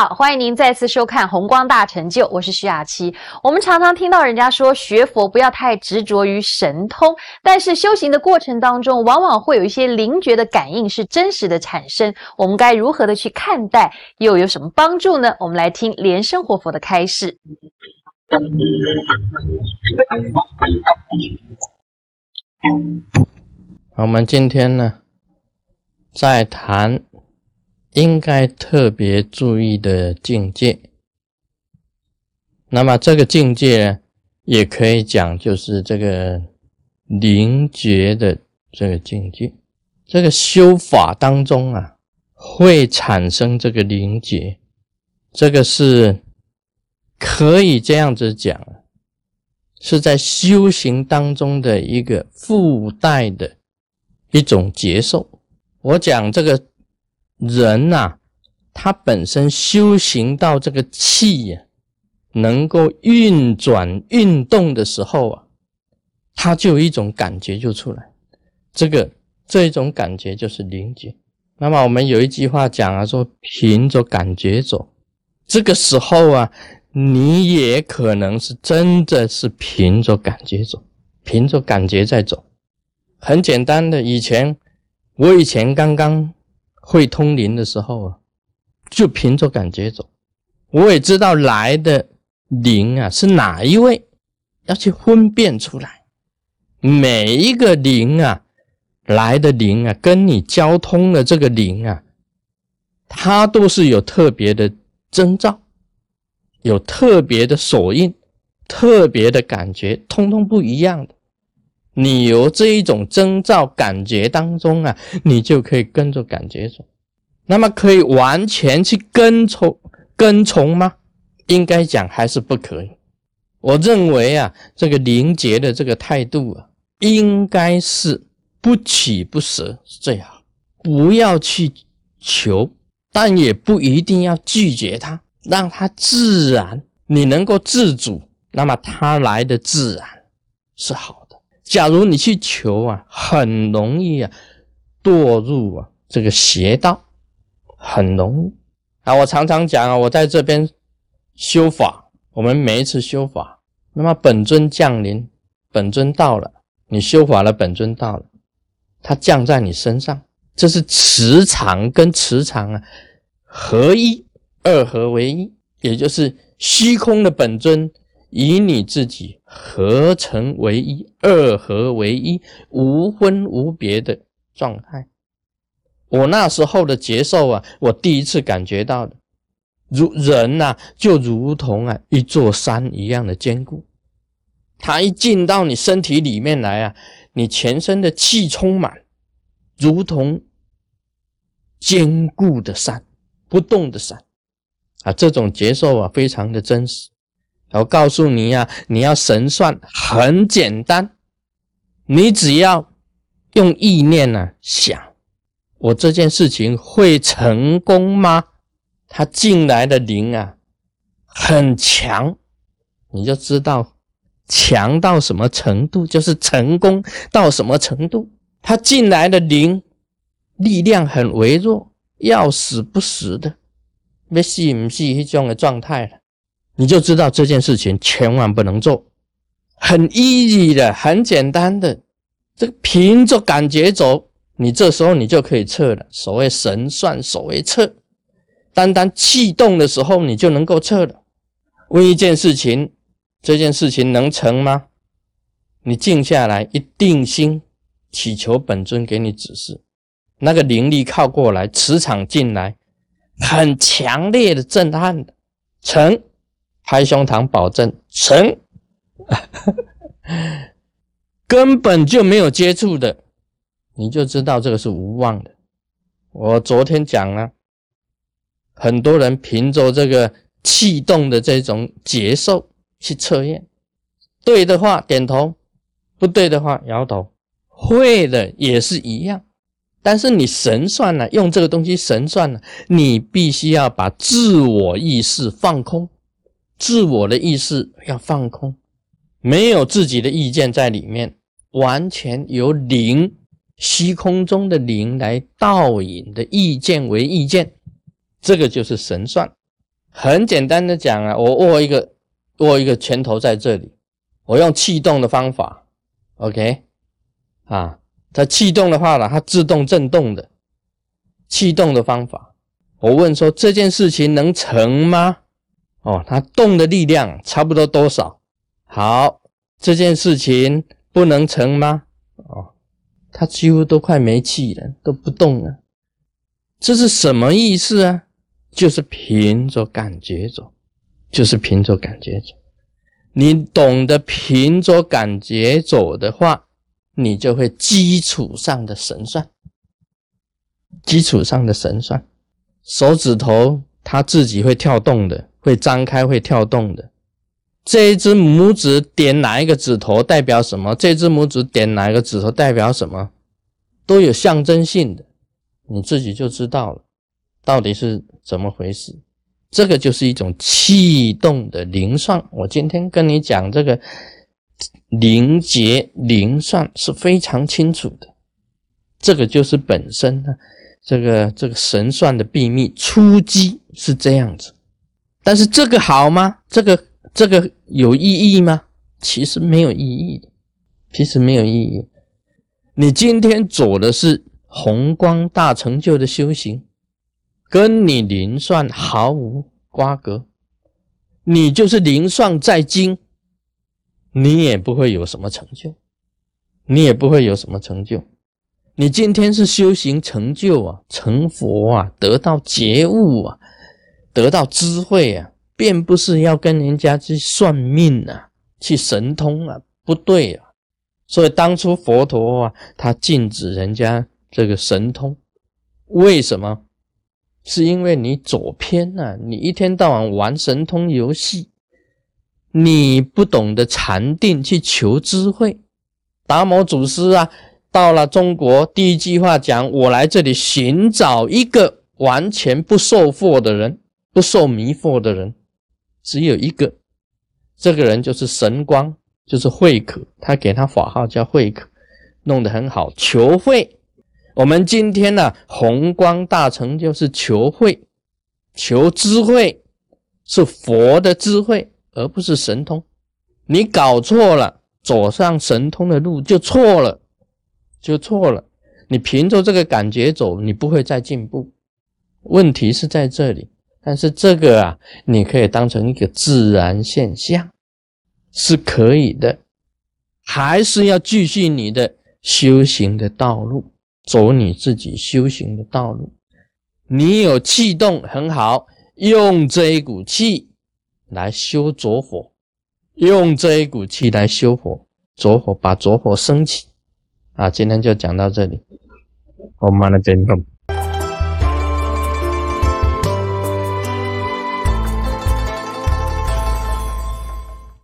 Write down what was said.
好，欢迎您再次收看《红光大成就》，我是徐雅琪。我们常常听到人家说，学佛不要太执着于神通，但是修行的过程当中，往往会有一些灵觉的感应是真实的产生。我们该如何的去看待，又有什么帮助呢？我们来听莲生活佛的开示。我们今天呢，在谈。应该特别注意的境界，那么这个境界呢也可以讲，就是这个灵觉的这个境界。这个修法当中啊，会产生这个灵觉，这个是可以这样子讲，是在修行当中的一个附带的一种接受。我讲这个。人呐，他本身修行到这个气呀，能够运转运动的时候啊，他就有一种感觉就出来，这个这一种感觉就是灵觉。那么我们有一句话讲啊，说凭着感觉走，这个时候啊，你也可能是真的是凭着感觉走，凭着感觉在走。很简单的，以前我以前刚刚。会通灵的时候啊，就凭着感觉走。我也知道来的灵啊是哪一位，要去分辨出来。每一个灵啊来的灵啊，跟你交通的这个灵啊，它都是有特别的征兆，有特别的锁印，特别的感觉，通通不一样的。你由这一种征兆感觉当中啊，你就可以跟着感觉走。那么可以完全去跟从跟从吗？应该讲还是不可以。我认为啊，这个灵觉的这个态度啊，应该是不取不舍是最好。不要去求，但也不一定要拒绝它，让它自然，你能够自主，那么它来的自然是好。假如你去求啊，很容易啊堕入啊这个邪道，很容易啊。我常常讲啊，我在这边修法，我们每一次修法，那么本尊降临，本尊到了，你修法了，本尊到了，它降在你身上，这是磁场跟磁场啊合一，二合为一，也就是虚空的本尊。以你自己合成为一，二合为一，无分无别的状态。我那时候的接受啊，我第一次感觉到的，如人呐，就如同啊一座山一样的坚固。它一进到你身体里面来啊，你全身的气充满，如同坚固的山，不动的山啊。这种接受啊，非常的真实。我告诉你呀，你要神算很简单，你只要用意念呢想，我这件事情会成功吗？他进来的灵啊很强，你就知道强到什么程度，就是成功到什么程度。他进来的灵力量很微弱，要死不死的，要死不死这种的状态了。你就知道这件事情千万不能做，很 easy 的，很简单的，这个凭着感觉走，你这时候你就可以测了。所谓神算，所谓测，单单气动的时候你就能够测了。问一件事情，这件事情能成吗？你静下来，一定心，祈求本尊给你指示，那个灵力靠过来，磁场进来，很强烈的震撼的成。拍胸膛保证成，根本就没有接触的，你就知道这个是无望的。我昨天讲了，很多人凭着这个气动的这种节奏去测验，对的话点头，不对的话摇头，会的也是一样。但是你神算了，用这个东西神算了，你必须要把自我意识放空。自我的意识要放空，没有自己的意见在里面，完全由灵虚空中的灵来倒引的意见为意见，这个就是神算。很简单的讲啊，我握一个握一个拳头在这里，我用气动的方法，OK，啊，它气动的话呢，它自动震动的气动的方法。我问说这件事情能成吗？哦，它动的力量差不多多少？好，这件事情不能成吗？哦，它几乎都快没气了，都不动了。这是什么意思啊？就是凭着感觉走，就是凭着感觉走。你懂得凭着感觉走的话，你就会基础上的神算，基础上的神算。手指头它自己会跳动的，会张开，会跳动的。这一只拇指点哪一个指头代表什么？这只拇指点哪一个指头代表什么？都有象征性的，你自己就知道了，到底是怎么回事。这个就是一种气动的灵算。我今天跟你讲这个灵结灵算是非常清楚的，这个就是本身呢。这个这个神算的秘密出击是这样子，但是这个好吗？这个这个有意义吗？其实没有意义的，其实没有意义。你今天走的是宏光大成就的修行，跟你灵算毫无瓜葛，你就是灵算再精，你也不会有什么成就，你也不会有什么成就。你今天是修行成就啊，成佛啊，得到觉悟啊，得到智慧啊，并不是要跟人家去算命啊，去神通啊，不对啊。所以当初佛陀啊，他禁止人家这个神通，为什么？是因为你走偏了，你一天到晚玩神通游戏，你不懂得禅定去求智慧。达摩祖师啊。到了中国，第一句话讲：“我来这里寻找一个完全不受惑的人，不受迷惑的人，只有一个。这个人就是神光，就是慧可。他给他法号叫慧可，弄得很好。求慧，我们今天呢，宏光大成就是求慧，求智慧，是佛的智慧，而不是神通。你搞错了，走上神通的路就错了。”就错了，你凭着这个感觉走，你不会再进步。问题是在这里，但是这个啊，你可以当成一个自然现象，是可以的。还是要继续你的修行的道路，走你自己修行的道路。你有气动很好，用这一股气来修着火，用这一股气来修火，着火把着火升起。啊，今天就讲到这里，我们的节目。